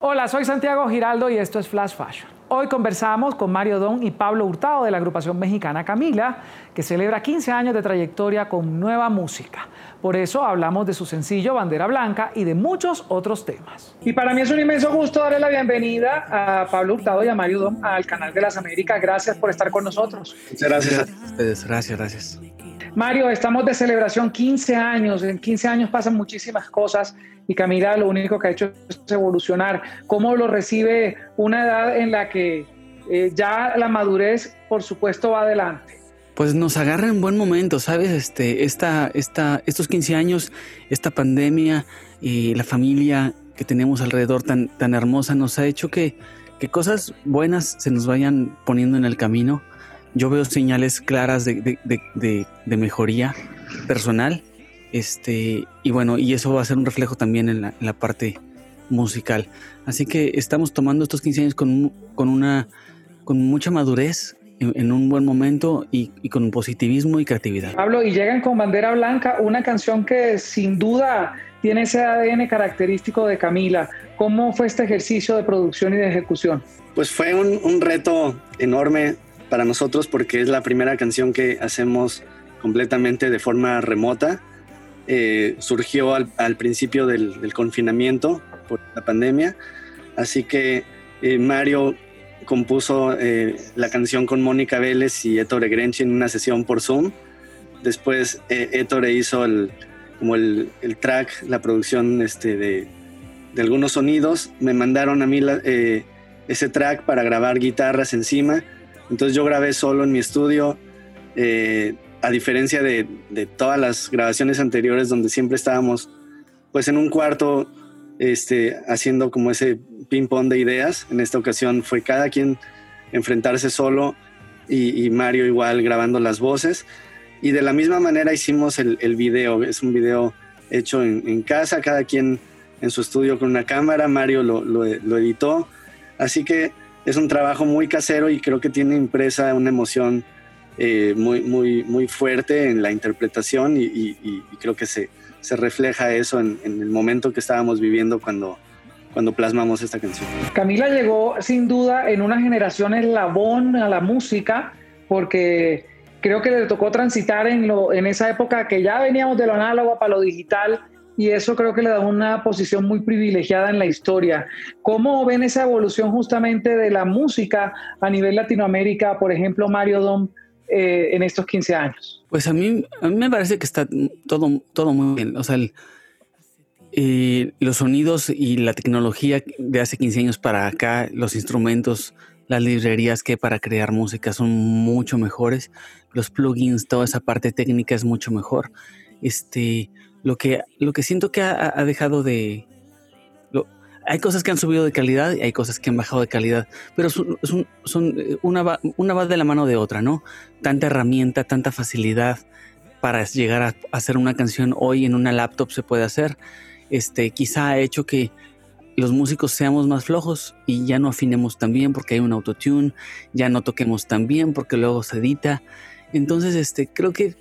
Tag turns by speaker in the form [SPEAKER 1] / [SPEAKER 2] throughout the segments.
[SPEAKER 1] Hola, soy Santiago Giraldo y esto es Flash Fashion. Hoy conversamos con Mario Don y Pablo Hurtado de la agrupación mexicana Camila, que celebra 15 años de trayectoria con nueva música. Por eso hablamos de su sencillo Bandera Blanca y de muchos otros temas. Y para mí es un inmenso gusto darle la bienvenida a Pablo Hurtado y a Mario Don al canal de las Américas. Gracias por estar con nosotros.
[SPEAKER 2] Muchas gracias.
[SPEAKER 3] Gracias, gracias.
[SPEAKER 1] Mario, estamos de celebración 15 años. En 15 años pasan muchísimas cosas y Camila lo único que ha hecho es evolucionar. ¿Cómo lo recibe una edad en la que eh, ya la madurez, por supuesto, va adelante?
[SPEAKER 3] Pues nos agarra en buen momento, ¿sabes? Este, esta, esta, estos 15 años, esta pandemia y la familia que tenemos alrededor tan, tan hermosa nos ha hecho que, que cosas buenas se nos vayan poniendo en el camino yo veo señales claras de, mejoría personal. Este, y bueno, y eso va a ser un reflejo también en la, parte musical. Así que estamos tomando estos 15 años con, con una con mucha madurez, en, un buen momento y, y, con positivismo y creatividad.
[SPEAKER 1] Pablo, y llegan con Bandera Blanca, una canción que sin duda tiene ese ADN característico de Camila. ¿Cómo fue este ejercicio de producción y de ejecución?
[SPEAKER 2] Pues fue un, un reto enorme para nosotros porque es la primera canción que hacemos completamente de forma remota. Eh, surgió al, principio del, confinamiento por la pandemia, así que eh, Mario compuso eh, la canción con Mónica Vélez y Ettore Grenchi en una sesión por Zoom. Después Ettore hizo el, como el, track, la producción este, de, de, algunos sonidos. Me mandaron a mí ese track para grabar guitarras encima entonces yo grabé solo en mi estudio, eh, a diferencia de, todas las grabaciones anteriores donde siempre estábamos pues en un cuarto este, haciendo como ese ping-pong de ideas. En esta ocasión fue cada quien enfrentarse solo y, Mario igual grabando las voces. Y de la misma manera hicimos el, video. Es un video hecho en, casa, cada quien en su estudio con una cámara. Mario lo, lo editó. Así que es un trabajo muy casero y creo que tiene impresa una emoción eh, muy, muy, muy fuerte en la interpretación y, creo que se, se refleja eso en, el momento que estábamos viviendo cuando, cuando plasmamos esta canción.
[SPEAKER 1] Camila llegó sin duda en una generación eslabón a la música porque creo que le tocó transitar en, lo, en esa época que ya veníamos de lo análogo para lo digital y eso creo que le da una posición muy privilegiada en la historia. ¿Cómo ven esa evolución justamente de la música a nivel Latinoamérica, por ejemplo, Mario Dom, eh, en estos 15 años?
[SPEAKER 3] Pues a mí, a mí me parece que está todo, todo muy bien. O sea, eh, los sonidos y la tecnología de hace 15 años para acá, los instrumentos, las librerías que para crear música son mucho mejores. Los plugins, toda esa parte técnica es mucho mejor. Este, lo que, lo que siento que ha, dejado de... hay cosas que han subido de calidad y hay cosas que han bajado de calidad, pero son, son, eh, una, va, una va de la mano de otra, ¿no? Tanta herramienta, tanta facilidad para llegar a hacer una canción hoy en una laptop se puede hacer. Este, quizá ha hecho que los músicos seamos más flojos y ya no afinemos tan bien porque hay un autotune, ya no toquemos tan bien porque luego se edita. Entonces, este, creo que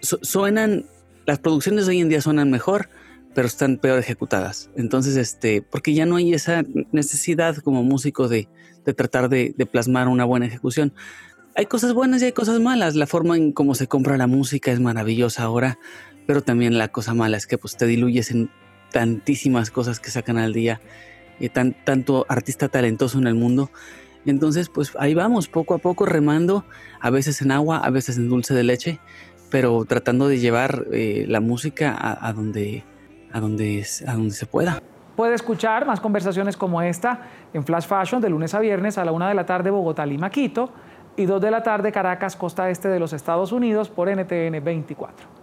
[SPEAKER 3] suenan las producciones de hoy en día suenan mejor, pero están peor ejecutadas. Entonces, este, porque ya no hay esa necesidad como músico de, tratar de, plasmar una buena ejecución. Hay cosas buenas y hay cosas malas. La forma en cómo se compra la música es maravillosa ahora, pero también la cosa mala es que pues te diluyes en tantísimas cosas que sacan al día, y tan, tanto artista talentoso en el mundo. Entonces, pues ahí vamos, poco a poco remando, a veces en agua, a veces en dulce de leche, pero tratando de llevar eh, la música a, donde, a, donde, a donde se pueda.
[SPEAKER 1] Puede escuchar más conversaciones como esta en Flash Fashion de lunes a viernes a la una de la tarde Bogotá, Lima, Quito y dos de la tarde Caracas, costa este de los Estados Unidos por NTN 24.